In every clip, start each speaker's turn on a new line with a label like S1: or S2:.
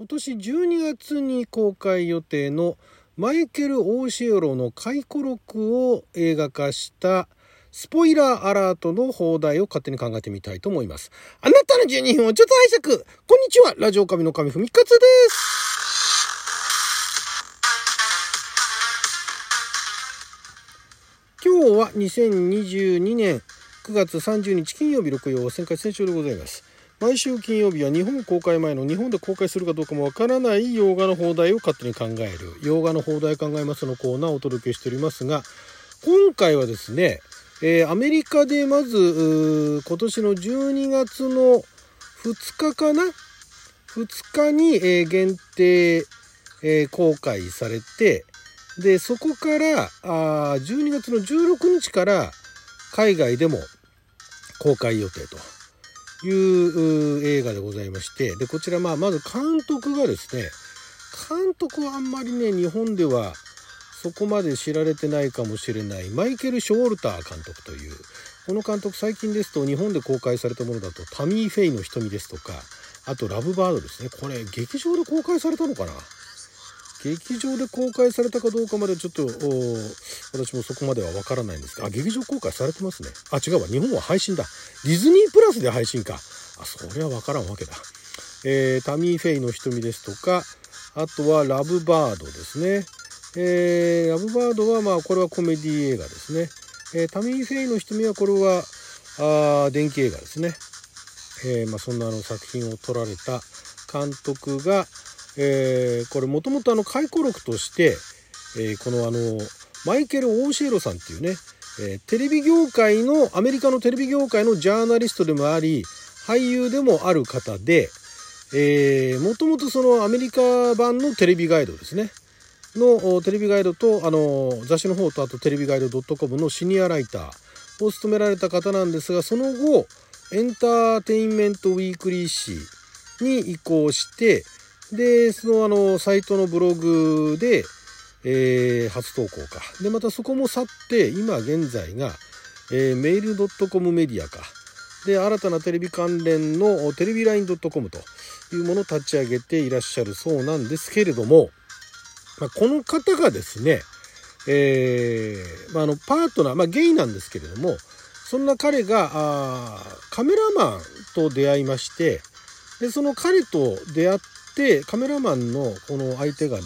S1: 今年12月に公開予定のマイケル・オーシエロの回顧録を映画化したスポイラーアラートの放題を勝手に考えてみたいと思います。あなたの12分をちょっと拝借こんにちはラジオ神の神ふみかつです今日は2022年9月30日金曜日6曜旋回戦勝でございます。毎週金曜日は日本公開前の日本で公開するかどうかもわからない洋画の放題を勝手に考える洋画の放題考えますのコーナーをお届けしておりますが今回はですね、えー、アメリカでまず今年の12月の2日かな？2日に、えー、限定、えー、公開されてでそこからあ12月の16日から海外でも公開予定と。いう映画でございまして、で、こちら、まあ、まず監督がですね、監督はあんまりね、日本ではそこまで知られてないかもしれない、マイケル・ショールター監督という、この監督最近ですと日本で公開されたものだと、タミー・フェイの瞳ですとか、あとラブバードですね。これ、劇場で公開されたのかな劇場で公開されたかどうかまでちょっと私もそこまではわからないんですが。あ劇場公開されてますね。あ違うわ。日本は配信だ。ディズニープラスで配信か。あそりゃわからんわけだ、えー、タミー・フェイの瞳ですとかあとはラブバードですね、えー、ラブバードはまあこれはコメディ映画ですね、えー、タミー・フェイの瞳はこれはあ電気映画ですね、えーまあ、そんなあの作品を撮られた監督がえー、これもともと回顧録として、えー、このあのマイケル・オーシエロさんっていうね、えー、テレビ業界のアメリカのテレビ業界のジャーナリストでもあり俳優でもある方でもともとそのアメリカ版のテレビガイドですね。のテレビガイドとあの雑誌の方とあとテレビガイド .com のシニアライターを務められた方なんですがその後エンターテインメントウィークリー紙に移行してで、そのあの、サイトのブログで、えー、初投稿か。で、またそこも去って、今現在が、えー、メール .com メディアか。で、新たなテレビ関連のテレビライン .com というものを立ち上げていらっしゃるそうなんですけれども、まあ、この方がですね、えー、まあ、あの、パートナー、まあ、ゲイなんですけれども、そんな彼が、あカメラマンと出会いまして、で、その彼と出会っでカメラマンのこの相手がね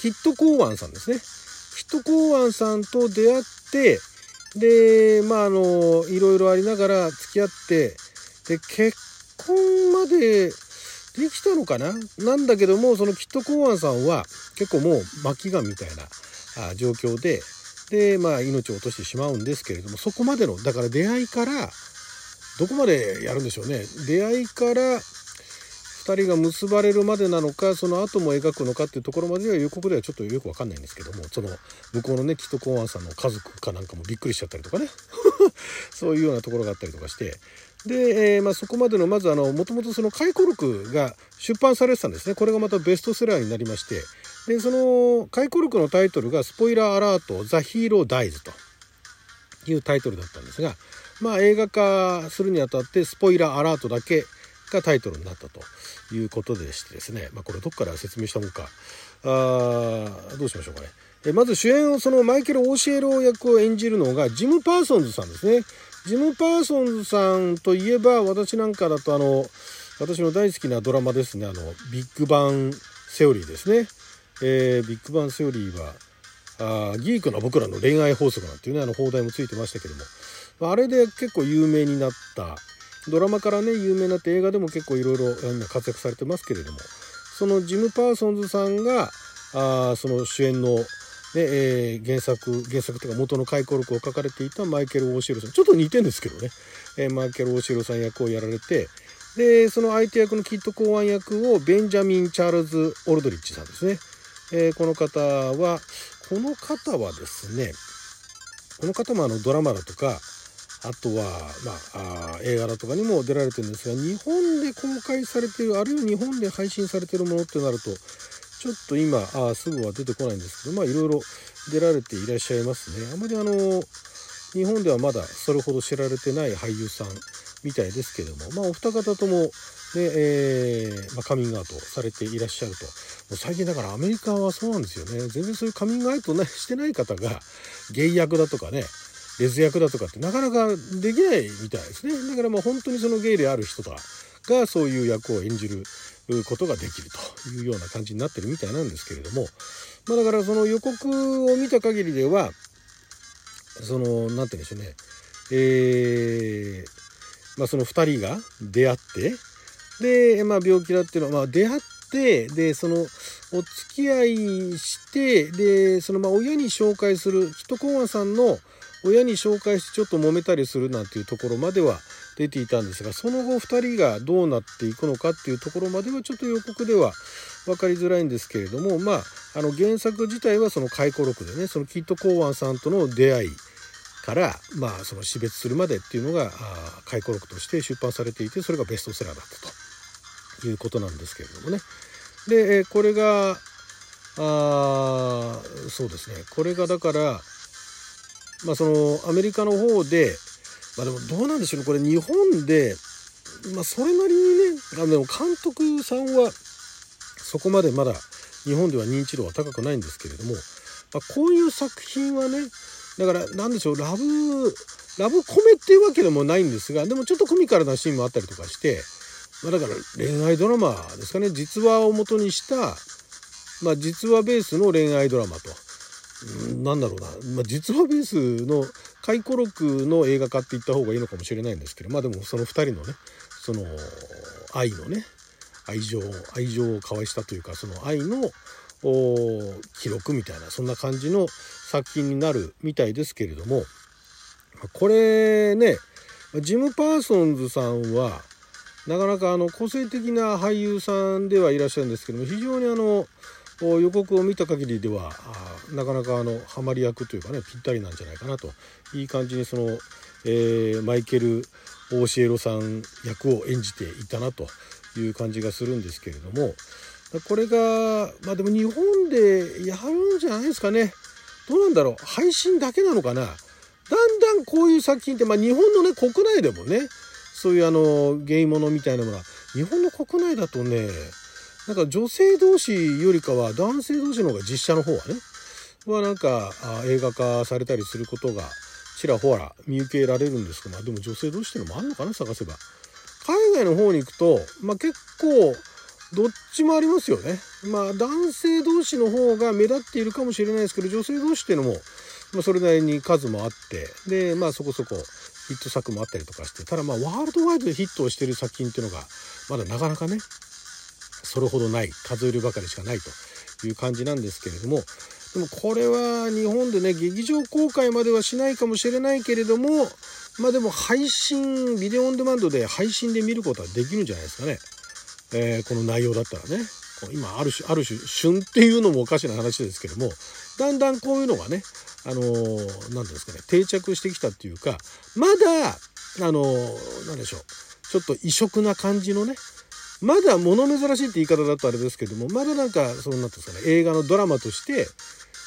S1: ヒットコーワンさんですね。ヒットコーワンさんと出会ってでまああのいろいろありながら付き合ってで結婚までできたのかな？なんだけどもそのキット・コーワンさんは結構もう末期がみたいな状況ででまあ命を落としてしまうんですけれどもそこまでのだから出会いからどこまでやるんでしょうね。出会いから2人が結ばれるまでなのかその後も描くのかっていうところまでは予告ではちょっとよく分かんないんですけどもその向こうのねキット・コーアンさんの家族かなんかもびっくりしちゃったりとかね。そういうようなところがあったりとかして。で、えー、まあ、そこまでのまずあのもともとその回顧録が出版されてたんですね。これがまたベストセラーになりまして。でその回顧録のタイトルが「Spoiler Alert The Hero Dies」と。いうタイトルだったんですがまあ映画化するにあたって Spoiler Alert だけがタイトルになったということでしてですね、まあ、これどっから説明したもんか。あどうしましょうかね。えまず主演をそのマイケル・オーシエロ役を演じるのがジム・パーソンズさんですね。ジム・パーソンズさんといえば私なんかだとあの私の大好きなドラマですね。あのビッグバンセオリーですね、えー、ビッグバンセオリーはあギークな僕らの恋愛法則なんていうねあの放題もついてましたけども。あれで結構有名になったドラマからね有名になって映画でも結構いろいろ活躍されてますけれども。そのジム・パーソンズさんがあその主演の、ねえー、原作原作というか元の回顧録を書かれていたマイケル・オーシーロさん。ちょっと似てるんですけどね、えー、マイケル・オーシーロさん役をやられて。でその相手役のキット・コーアン役をベンジャミン・チャールズ・オルドリッチさんですね、えー、この方はこの方はですねこの方もあのドラマだとかあとは、まあ、あ映画だとかにも出られてるんですが日本で公開されてるあるいは日本で配信されてるものってなるとちょっと今あすぐは出てこないんですけどまあいろいろ出られていらっしゃいますね。あまりあの日本ではまだそれほど知られてない俳優さんみたいですけども、まあ、お二方ともね、えー、まあ、カミングアウトされていらっしゃるともう最近だからアメリカはそうなんですよね全然そういうカミングアウト、してない方がゲイ役だとかねレズ役だとかってなかなかできないみたいですね。だからまあ本当にそのゲイである人がそういう役を演じることができるというような感じになってるみたいなんですけれども、まあ、だからその予告を見た限りではその何て言うんでしょうね。えー、まあ、その2人が出会ってで、まあ、病気だっていうのは、まあ、出会ってでそのお付き合いしてでそのま親に紹介するヒットコーンさんの親に紹介してちょっと揉めたりするなんていうところまでは出ていたんですがその後2人がどうなっていくのかっていうところまではちょっと予告では分かりづらいんですけれどもまああの原作自体はその回顧録でねそのキット・コーワンさんとの出会いからまあその死別するまでっていうのが回顧録として出版されていてそれがベストセラーだったということなんですけれどもね。でこれがあそうですね。これがだからまあ、そのアメリカの方で、まあ、でもどうなんでしょうねこれ日本で、まあ、それなりにねあでも監督さんはそこまでまだ日本では認知度は高くないんですけれども、まあ、こういう作品はねだから何でしょうラブラブコメっていうわけでもないんですがでもちょっとコミカルなシーンもあったりとかして、まあ、だから恋愛ドラマですかね実話をもとにした、まあ、実話ベースの恋愛ドラマと。なんだろうな、まあ、実話ベースの回顧録の映画化って言った方がいいのかもしれないんですけどまあでもその2人のねその愛のね愛情愛情を交わしたというかその愛の記録みたいなそんな感じの作品になるみたいですけれどもこれねジム・パーソンズさんはなかなかあの個性的な俳優さんではいらっしゃるんですけども非常にあの予告を見た限りではなかなかあのハマり役というかねぴったりなんじゃないかなと。いい感じにその、えー、マイケル・オーシエロさん役を演じていたなという感じがするんですけれどもこれがまあでも日本でやるんじゃないですかね。どうなんだろう。配信だけなのかな。だんだんこういう作品って、まあ、日本のね国内でもねそういうあのゲイものみたいなものは日本の国内だとねなんか女性同士よりかは男性同士の方が実写の方はねはなんか映画化されたりすることがちらほら見受けられるんですけど、まあ、でも女性同士っていうのもあるのかな探せば。海外の方に行くと、まあ、結構どっちもありますよね。まあ男性同士の方が目立っているかもしれないですけど女性同士っていうのも、まあ、それなりに数もあってでまあそこそこヒット作もあったりとかしてただまあワールドワイドでヒットをしてる作品っていうのがまだなかなかねそれほどない数えるばかりしかないという感じなんですけれどもでもこれは日本でね劇場公開まではしないかもしれないけれどもまあでも配信ビデオオンデマンドで配信で見ることはできるんじゃないですかね、えー、この内容だったらね。今ある種ある種旬っていうのもおかしな話ですけどもだんだんこういうのがねあの何ー、なんですかね定着してきたっていうかまだあのー、でしょうちょっと異色な感じのねまだ物珍しいって言い方だとあれですけどもまだなんかその何てうんですかね映画のドラマとして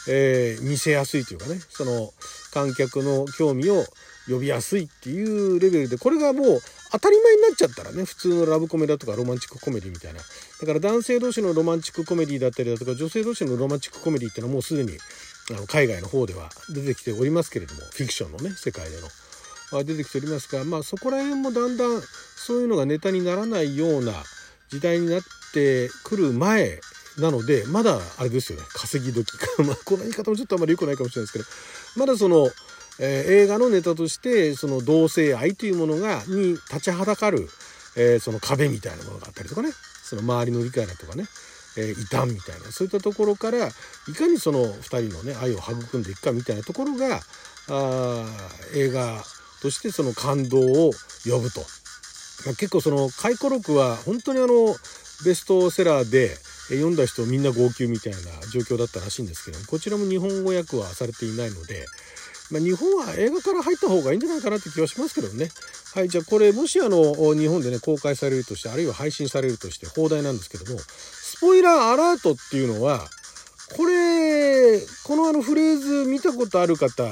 S1: えー、見せやすいというかねその観客の興味を呼びやすいっていうレベルでこれがもう当たり前になっちゃったらね普通のラブコメだとかロマンチックコメディみたいな。だから男性同士のロマンチックコメディだったりだとか女性同士のロマンチックコメディっていうのはもうすでにあの海外の方では出てきておりますけれどもフィクションのね世界での。出てきておりますがまあそこら辺もだんだんそういうのがネタにならないような時代になってくる前なのでまだあれですよね。稼ぎ時か。まあこの言い方もちょっとあんまり良くないかもしれないですけど。まだその、えー、映画のネタとしてその同性愛というものがに立ちはだかる、えー、その壁みたいなものがあったりとかね。その周りの理解だとかね、えー、異端みたいな。そういったところからいかにその2人のね愛を育んでいくかみたいなところがあ映画としてその感動を呼ぶと。まあ、結構その回顧録は本当にあのベストセラーで読んだ人みんな号泣みたいな状況だったらしいんですけどこちらも日本語訳はされていないので、まあ、日本は映画から入った方がいいんじゃないかなって気はしますけどね。はい、じゃあこれもしあの日本でね公開されるとしてあるいは配信されるとして放題なんですけどもスポイラーアラートっていうのはこれこのあのフレーズ見たことある方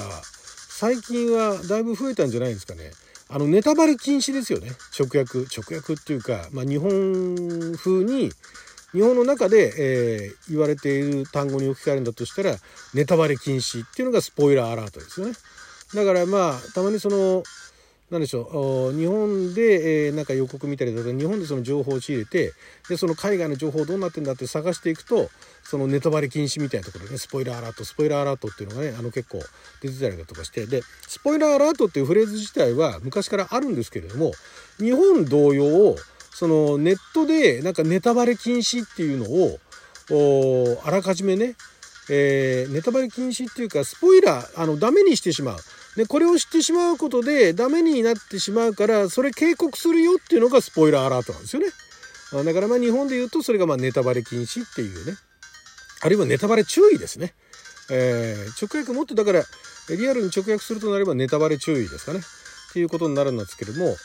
S1: 最近はだいぶ増えたんじゃないですかね。あのネタバレ禁止ですよね直訳直訳っていうか、まあ、日本風に日本の中で、えー、言われている単語に置き換えるんだとしたらネタバレ禁止っていうのがスポイラーアラートですよね。だからまあたまにその何でしょう日本で、えー、なんか予告見たりだとか日本でその情報を仕入れてでその海外の情報どうなってんだって探していくとそのネタバレ禁止みたいなところでね spoiler alert spoiler alert っていうのがねあの結構出てたりだとかしてで spoiler alert っていうフレーズ自体は昔からあるんですけれども日本同様そのネットでなんかネタバレ禁止っていうのをあらかじめね、えー、ネタバレ禁止っていうか spoil あのダメにしてしまう。でこれを知ってしまうことでダメになってしまうからそれ警告するよっていうのが spoiler alert なんですよね。だからまあ日本で言うとそれがまあネタバレ禁止っていうねあるいはネタバレ注意ですね。えー、直訳もっとだからリアルに直訳するとなればネタバレ注意ですかね。っていうことになるんですけども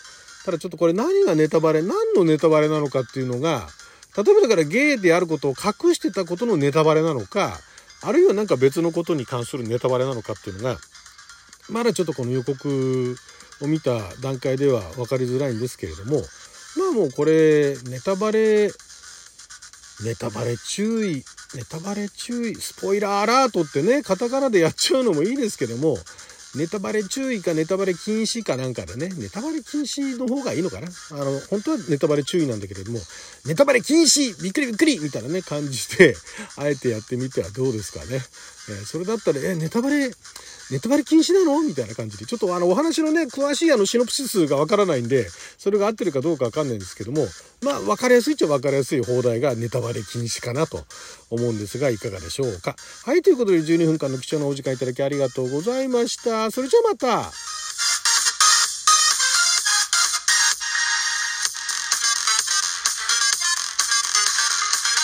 S1: ただちょっとこれ何がネタバレ何のネタバレなのかっていうのが例えばだからゲイであることを隠してたことのネタバレなのかあるいは何か別のことに関するネタバレなのかっていうのがまだちょっとこの予告を見た段階では分かりづらいんですけれどもまあもうこれネタバレネタバレ注意ネタバレ注意スポイラーアラートってねカタカナでやっちゃうのもいいですけどもネタバレ注意かネタバレ禁止かなんかでねネタバレ禁止の方がいいのかな？あの本当はネタバレ注意なんだけれどもネタバレ禁止びっくりびっくりみたいなね感じであえてやってみてはどうですかね、えー、それだったらえネタバレネタバレ禁止なの？みたいな感じで、ちょっとあのお話のね、詳しいあのシノプシスがわからないんで、それが合ってるかどうかわかんないんですけども、まあわかりやすいっちゃわかりやすい放題がネタバレ禁止かなと思うんですが、いかがでしょうか。はい、ということで12分間の貴重なお時間いただきありがとうございました。それじゃあまた。